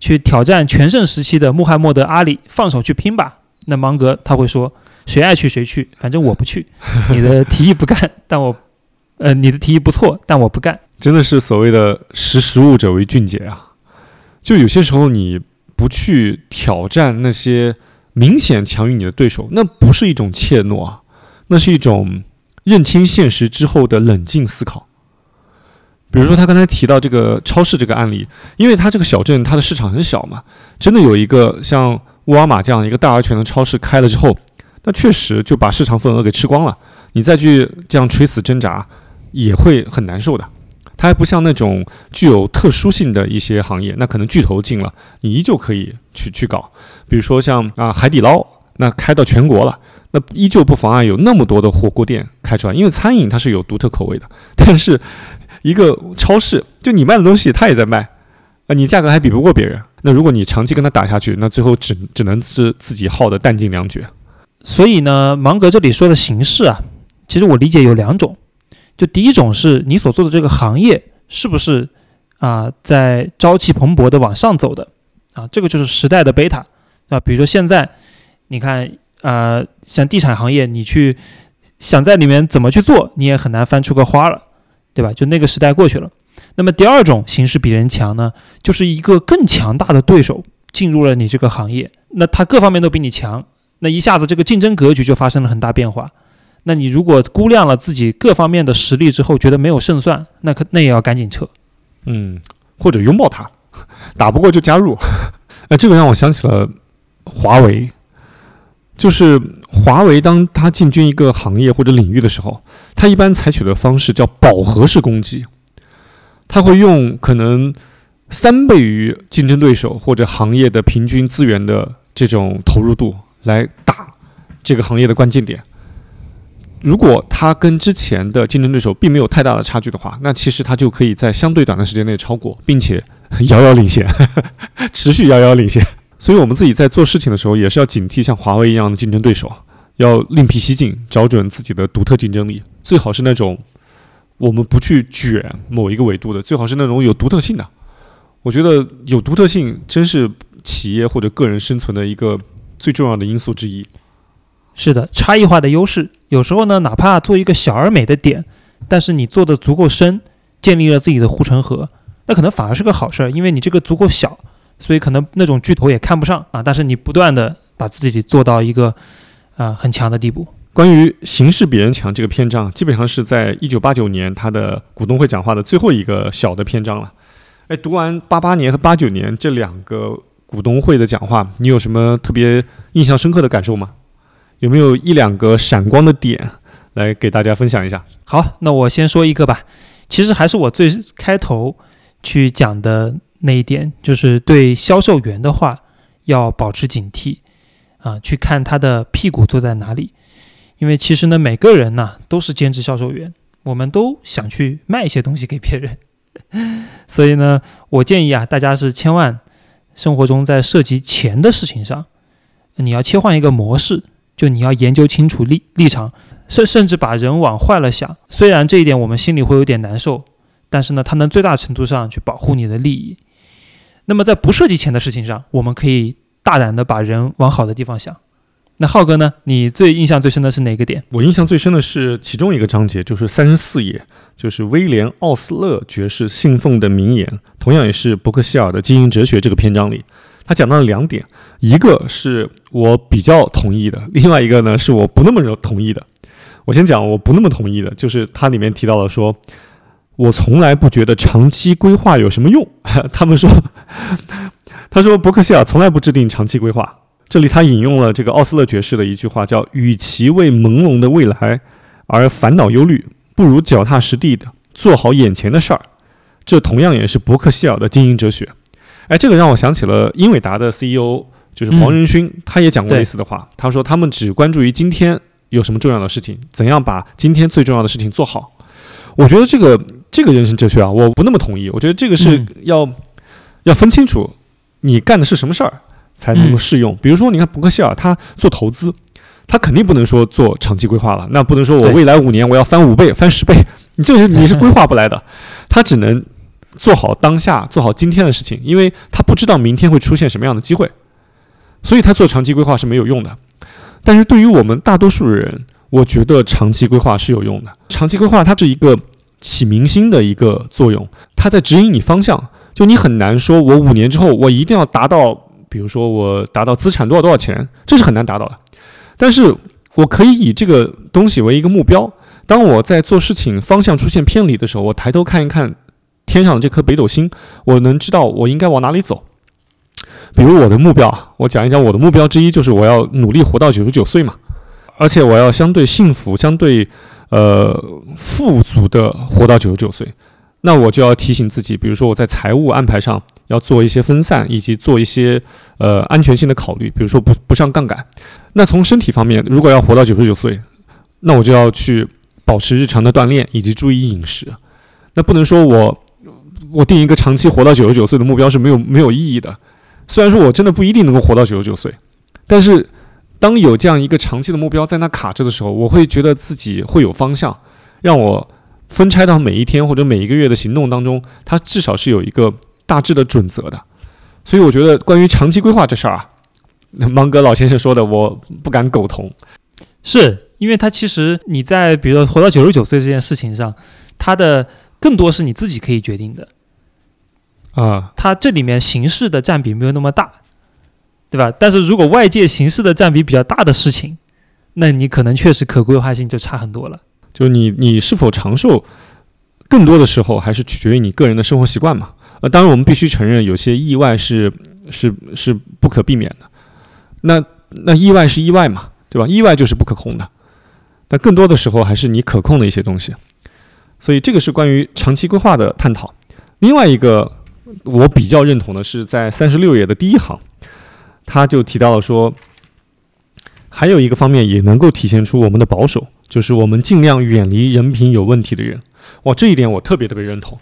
去挑战全盛时期的穆罕默德阿里，放手去拼吧。那芒格他会说，谁爱去谁去，反正我不去。你的提议不干，但我，呃，你的提议不错，但我不干。真的是所谓的识时务者为俊杰啊！就有些时候你不去挑战那些明显强于你的对手，那不是一种怯懦啊，那是一种认清现实之后的冷静思考。比如说，他刚才提到这个超市这个案例，因为它这个小镇它的市场很小嘛，真的有一个像沃尔玛这样一个大而全的超市开了之后，那确实就把市场份额给吃光了。你再去这样垂死挣扎，也会很难受的。它还不像那种具有特殊性的一些行业，那可能巨头进了，你依旧可以去去搞。比如说像啊海底捞，那开到全国了，那依旧不妨碍有那么多的火锅店开出来，因为餐饮它是有独特口味的，但是。一个超市，就你卖的东西，他也在卖，啊，你价格还比不过别人。那如果你长期跟他打下去，那最后只只能是自己耗的弹尽粮绝。所以呢，芒格这里说的形式啊，其实我理解有两种。就第一种是你所做的这个行业是不是啊在朝气蓬勃的往上走的啊，这个就是时代的贝塔，啊。比如说现在，你看，呃，像地产行业，你去想在里面怎么去做，你也很难翻出个花了，对吧？就那个时代过去了。那么第二种形势比人强呢，就是一个更强大的对手进入了你这个行业，那他各方面都比你强，那一下子这个竞争格局就发生了很大变化。那你如果估量了自己各方面的实力之后，觉得没有胜算，那可那也要赶紧撤。嗯，或者拥抱他，打不过就加入。哎，这个让我想起了华为，就是华为当他进军一个行业或者领域的时候，他一般采取的方式叫饱和式攻击，他会用可能三倍于竞争对手或者行业的平均资源的这种投入度来打这个行业的关键点。如果他跟之前的竞争对手并没有太大的差距的话，那其实他就可以在相对短的时间内超过，并且遥遥领先，持续遥遥领先。所以，我们自己在做事情的时候，也是要警惕像华为一样的竞争对手，要另辟蹊径，找准自己的独特竞争力。最好是那种我们不去卷某一个维度的，最好是那种有独特性的。我觉得有独特性真是企业或者个人生存的一个最重要的因素之一。是的，差异化的优势，有时候呢，哪怕做一个小而美的点，但是你做的足够深，建立了自己的护城河，那可能反而是个好事儿，因为你这个足够小，所以可能那种巨头也看不上啊。但是你不断的把自己做到一个啊很强的地步。关于形势比人强这个篇章，基本上是在一九八九年他的股东会讲话的最后一个小的篇章了。哎，读完八八年和八九年这两个股东会的讲话，你有什么特别印象深刻的感受吗？有没有一两个闪光的点来给大家分享一下？好，那我先说一个吧。其实还是我最开头去讲的那一点，就是对销售员的话要保持警惕啊，去看他的屁股坐在哪里。因为其实呢，每个人呢都是兼职销售员，我们都想去卖一些东西给别人。所以呢，我建议啊，大家是千万生活中在涉及钱的事情上，你要切换一个模式。就你要研究清楚立立场，甚甚至把人往坏了想。虽然这一点我们心里会有点难受，但是呢，它能最大程度上去保护你的利益。那么在不涉及钱的事情上，我们可以大胆的把人往好的地方想。那浩哥呢？你最印象最深的是哪个点？我印象最深的是其中一个章节，就是三十四页，就是威廉奥斯勒爵士信奉的名言，同样也是伯克希尔的经营哲学这个篇章里。他讲到了两点，一个是我比较同意的，另外一个呢是我不那么同意的。我先讲我不那么同意的，就是它里面提到了说，我从来不觉得长期规划有什么用。他们说，他说伯克希尔从来不制定长期规划。这里他引用了这个奥斯勒爵士的一句话，叫“与其为朦胧的未来而烦恼忧虑，不如脚踏实地的做好眼前的事儿。”这同样也是伯克希尔的经营哲学。哎，这个让我想起了英伟达的 CEO，就是黄仁勋，他也讲过类似的话。他说他们只关注于今天有什么重要的事情，怎样把今天最重要的事情做好。我觉得这个这个人生哲学啊，我不那么同意。我觉得这个是要要分清楚你干的是什么事儿才能够适用。比如说，你看伯克希尔他做投资，他肯定不能说做长期规划了，那不能说我未来五年我要翻五倍、翻十倍，你这是 你是规划不来的，他只能。做好当下，做好今天的事情，因为他不知道明天会出现什么样的机会，所以他做长期规划是没有用的。但是对于我们大多数人，我觉得长期规划是有用的。长期规划它是一个起明星的一个作用，它在指引你方向。就你很难说，我五年之后我一定要达到，比如说我达到资产多少多少钱，这是很难达到的。但是我可以以这个东西为一个目标，当我在做事情方向出现偏离的时候，我抬头看一看。天上的这颗北斗星，我能知道我应该往哪里走。比如我的目标，我讲一讲我的目标之一就是我要努力活到九十九岁嘛，而且我要相对幸福、相对呃富足的活到九十九岁。那我就要提醒自己，比如说我在财务安排上要做一些分散，以及做一些呃安全性的考虑，比如说不不上杠杆。那从身体方面，如果要活到九十九岁，那我就要去保持日常的锻炼，以及注意饮食。那不能说我。我定一个长期活到九十九岁的目标是没有没有意义的。虽然说我真的不一定能够活到九十九岁，但是当有这样一个长期的目标在那卡着的时候，我会觉得自己会有方向，让我分拆到每一天或者每一个月的行动当中，它至少是有一个大致的准则的。所以我觉得关于长期规划这事儿啊，芒格老先生说的，我不敢苟同。是因为他其实你在比如说活到九十九岁这件事情上，他的更多是你自己可以决定的。啊，它这里面形式的占比没有那么大，对吧？但是如果外界形式的占比比较大的事情，那你可能确实可规划性就差很多了。就你你是否长寿，更多的时候还是取决于你个人的生活习惯嘛。呃，当然我们必须承认，有些意外是是是不可避免的。那那意外是意外嘛，对吧？意外就是不可控的。但更多的时候还是你可控的一些东西。所以这个是关于长期规划的探讨。另外一个。我比较认同的是，在三十六页的第一行，他就提到了说，还有一个方面也能够体现出我们的保守，就是我们尽量远离人品有问题的人。哇，这一点我特别特别认同。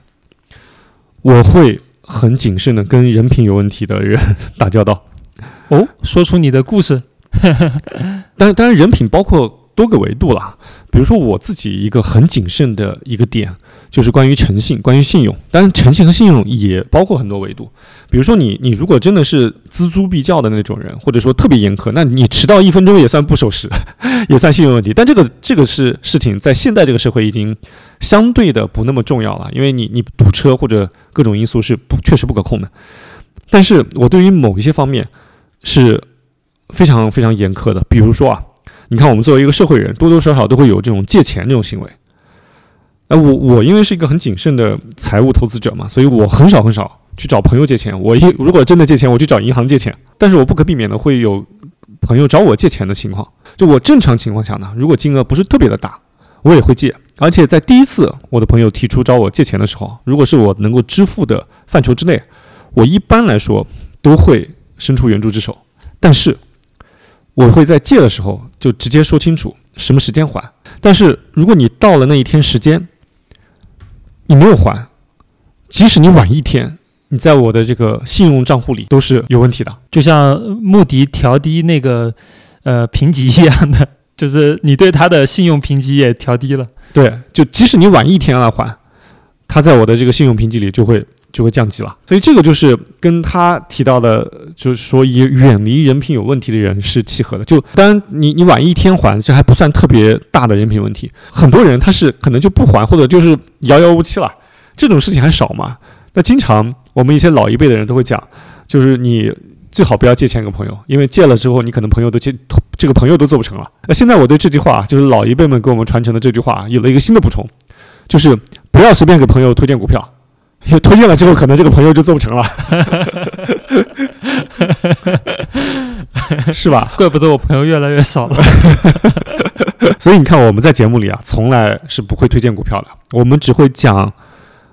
我会很谨慎的跟人品有问题的人 打交道。哦，说出你的故事。当当然，人品包括多个维度了。比如说我自己一个很谨慎的一个点。就是关于诚信，关于信用，当然诚信和信用也包括很多维度。比如说你，你如果真的是锱铢必较的那种人，或者说特别严苛，那你迟到一分钟也算不守时，也算信用问题。但这个这个是事情，在现在这个社会已经相对的不那么重要了，因为你你堵车或者各种因素是不确实不可控的。但是我对于某一些方面是非常非常严苛的。比如说啊，你看我们作为一个社会人，多多少少都会有这种借钱这种行为。哎，我我因为是一个很谨慎的财务投资者嘛，所以我很少很少去找朋友借钱。我一如果真的借钱，我去找银行借钱。但是我不可避免的会有朋友找我借钱的情况。就我正常情况下呢，如果金额不是特别的大，我也会借。而且在第一次我的朋友提出找我借钱的时候，如果是我能够支付的范畴之内，我一般来说都会伸出援助之手。但是我会在借的时候就直接说清楚什么时间还。但是如果你到了那一天时间，你没有还，即使你晚一天，你在我的这个信用账户里都是有问题的。就像穆迪调低那个呃评级一样的，就是你对他的信用评级也调低了。对，就即使你晚一天来还，他在我的这个信用评级里就会就会降级了。所以这个就是跟他提到的，就是说以远离人品有问题的人是契合的。就当然你你晚一天还，这还不算特别大的人品问题。很多人他是可能就不还，或者就是。遥遥无期了，这种事情还少吗？那经常我们一些老一辈的人都会讲，就是你最好不要借钱给朋友，因为借了之后，你可能朋友都借这个朋友都做不成了。那现在我对这句话，就是老一辈们给我们传承的这句话，有了一个新的补充，就是不要随便给朋友推荐股票，因为推荐了之后，可能这个朋友就做不成了，是吧？怪不得我朋友越来越少了。所以你看，我们在节目里啊，从来是不会推荐股票的。我们只会讲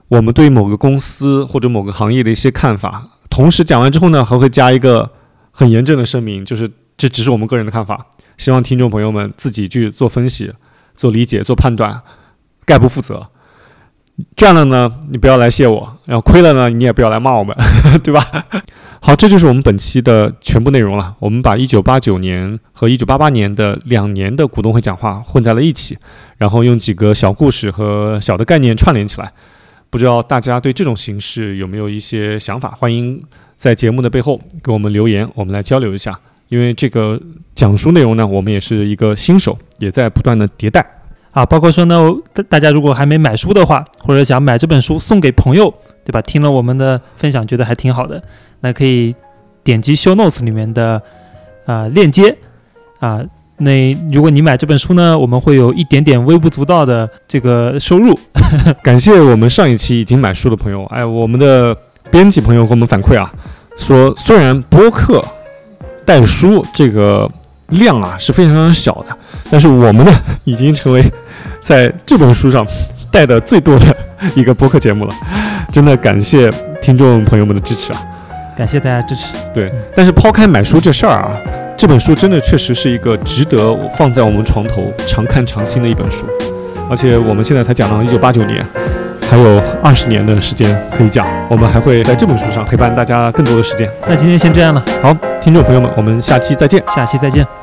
我们对某个公司或者某个行业的一些看法。同时讲完之后呢，还会加一个很严正的声明，就是这只是我们个人的看法，希望听众朋友们自己去做分析、做理解、做判断，概不负责。赚了呢，你不要来谢我；然后亏了呢，你也不要来骂我们，对吧？好，这就是我们本期的全部内容了。我们把1989年和1988年的两年的股东会讲话混在了一起，然后用几个小故事和小的概念串联起来。不知道大家对这种形式有没有一些想法？欢迎在节目的背后给我们留言，我们来交流一下。因为这个讲述内容呢，我们也是一个新手，也在不断的迭代。啊，包括说呢，大大家如果还没买书的话，或者想买这本书送给朋友，对吧？听了我们的分享，觉得还挺好的，那可以点击 Show Notes 里面的啊链接啊。那如果你买这本书呢，我们会有一点点微不足道的这个收入。感谢我们上一期已经买书的朋友，哎，我们的编辑朋友给我们反馈啊，说虽然播客带书这个。量啊是非常非常小的，但是我们呢已经成为在这本书上带的最多的一个播客节目了，真的感谢听众朋友们的支持啊！感谢大家支持。对，但是抛开买书这事儿啊，这本书真的确实是一个值得放在我们床头常看常新的一本书，而且我们现在才讲到一九八九年。还有二十年的时间可以讲，我们还会在这本书上陪伴大家更多的时间。那今天先这样了，好，听众朋友们，我们下期再见，下期再见。